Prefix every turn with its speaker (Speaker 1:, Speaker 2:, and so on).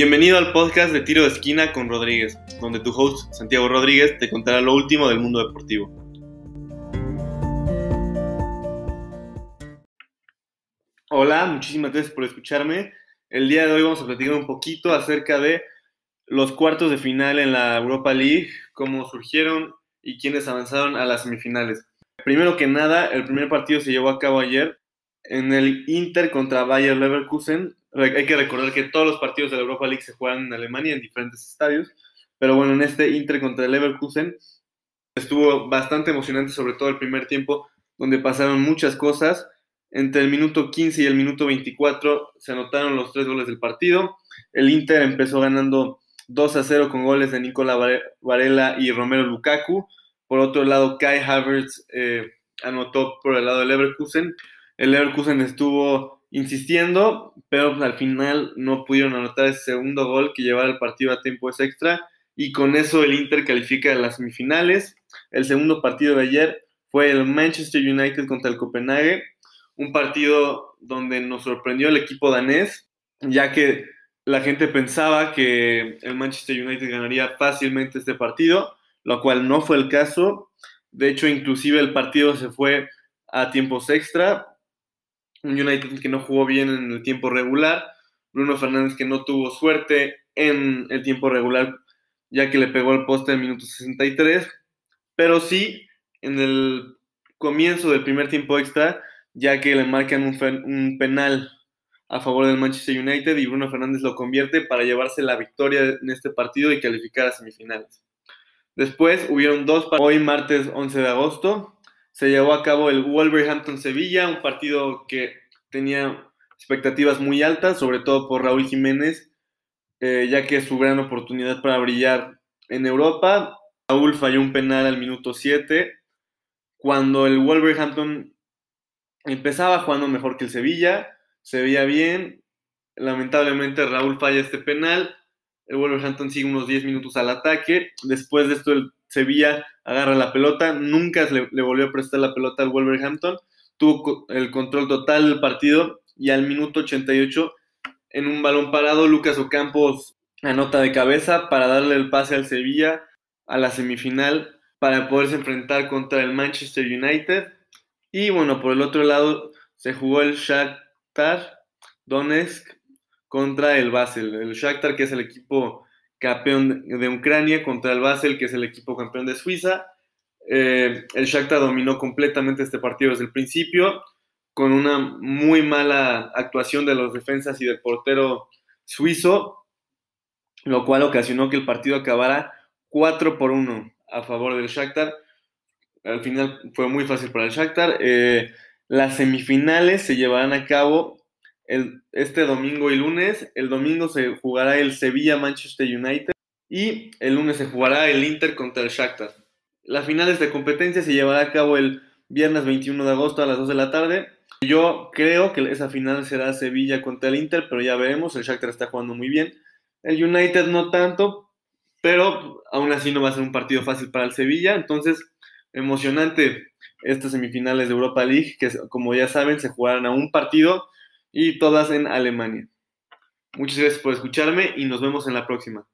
Speaker 1: Bienvenido al podcast de Tiro de Esquina con Rodríguez, donde tu host Santiago Rodríguez te contará lo último del mundo deportivo. Hola, muchísimas gracias por escucharme. El día de hoy vamos a platicar un poquito acerca de los cuartos de final en la Europa League, cómo surgieron y quiénes avanzaron a las semifinales. Primero que nada, el primer partido se llevó a cabo ayer en el Inter contra Bayer Leverkusen hay que recordar que todos los partidos de la Europa League se juegan en Alemania en diferentes estadios, pero bueno, en este Inter contra el Leverkusen estuvo bastante emocionante, sobre todo el primer tiempo, donde pasaron muchas cosas. Entre el minuto 15 y el minuto 24 se anotaron los tres goles del partido. El Inter empezó ganando 2 a 0 con goles de Nicola Varela y Romero Lukaku. Por otro lado, Kai Havertz eh, anotó por el lado del Leverkusen. El Leverkusen estuvo insistiendo, pero pues, al final no pudieron anotar ese segundo gol que llevara el partido a tiempos extra y con eso el Inter califica a las semifinales. El segundo partido de ayer fue el Manchester United contra el Copenhague, un partido donde nos sorprendió el equipo danés, ya que la gente pensaba que el Manchester United ganaría fácilmente este partido, lo cual no fue el caso. De hecho, inclusive el partido se fue a tiempos extra, un United que no jugó bien en el tiempo regular, Bruno Fernández que no tuvo suerte en el tiempo regular, ya que le pegó el poste en el minuto 63, pero sí en el comienzo del primer tiempo extra, ya que le marcan un, penal a favor del Manchester United y Bruno Fernández lo convierte para llevarse la victoria en este partido y calificar a semifinales. Después hubieron dos hoy martes 11 de agosto, se llevó a cabo el Wolverhampton-Sevilla, un partido que tenía expectativas muy altas, sobre todo por Raúl Jiménez, eh, ya que es su gran oportunidad para brillar en Europa. Raúl falló un penal al minuto 7, cuando el Wolverhampton empezaba jugando mejor que el Sevilla, se veía bien, lamentablemente Raúl falla este penal, el Wolverhampton sigue unos 10 minutos al ataque, después de esto el Sevilla agarra la pelota, nunca le, volvió a prestar la pelota al Wolverhampton, tuvo el control total del partido y al minuto 88 en un balón parado Lucas Ocampos anota de cabeza para darle el pase al Sevilla a la semifinal para poderse enfrentar contra el Manchester United. Y bueno, por el otro lado se jugó el Shakhtar Donetsk contra el Basel. El Shakhtar que es el equipo campeón de Ucrania contra el Basel, que es el equipo campeón de Suiza. Eh, el Shakhtar dominó completamente este partido desde el principio, con una muy mala actuación de los defensas y del portero suizo, lo cual ocasionó que el partido acabara 4 por 1 a favor del Shakhtar. Al final fue muy fácil para el Shakhtar. Eh, las semifinales se llevarán a cabo este domingo y lunes. El domingo se jugará el Sevilla-Manchester United y el lunes se jugará el Inter contra el Shakhtar. Las finales de competencia se llevará a cabo el viernes 21 de agosto a las 2 de la tarde. Yo creo que esa final será Sevilla contra el Inter, pero ya veremos. El Shakhtar está jugando muy bien. El United no tanto, pero aún así no va a ser un partido fácil para el Sevilla. Entonces, emocionante estas semifinales de Europa League, que como ya saben se jugarán a un partido y todas en Alemania. Muchas gracias por escucharme y nos vemos en la próxima.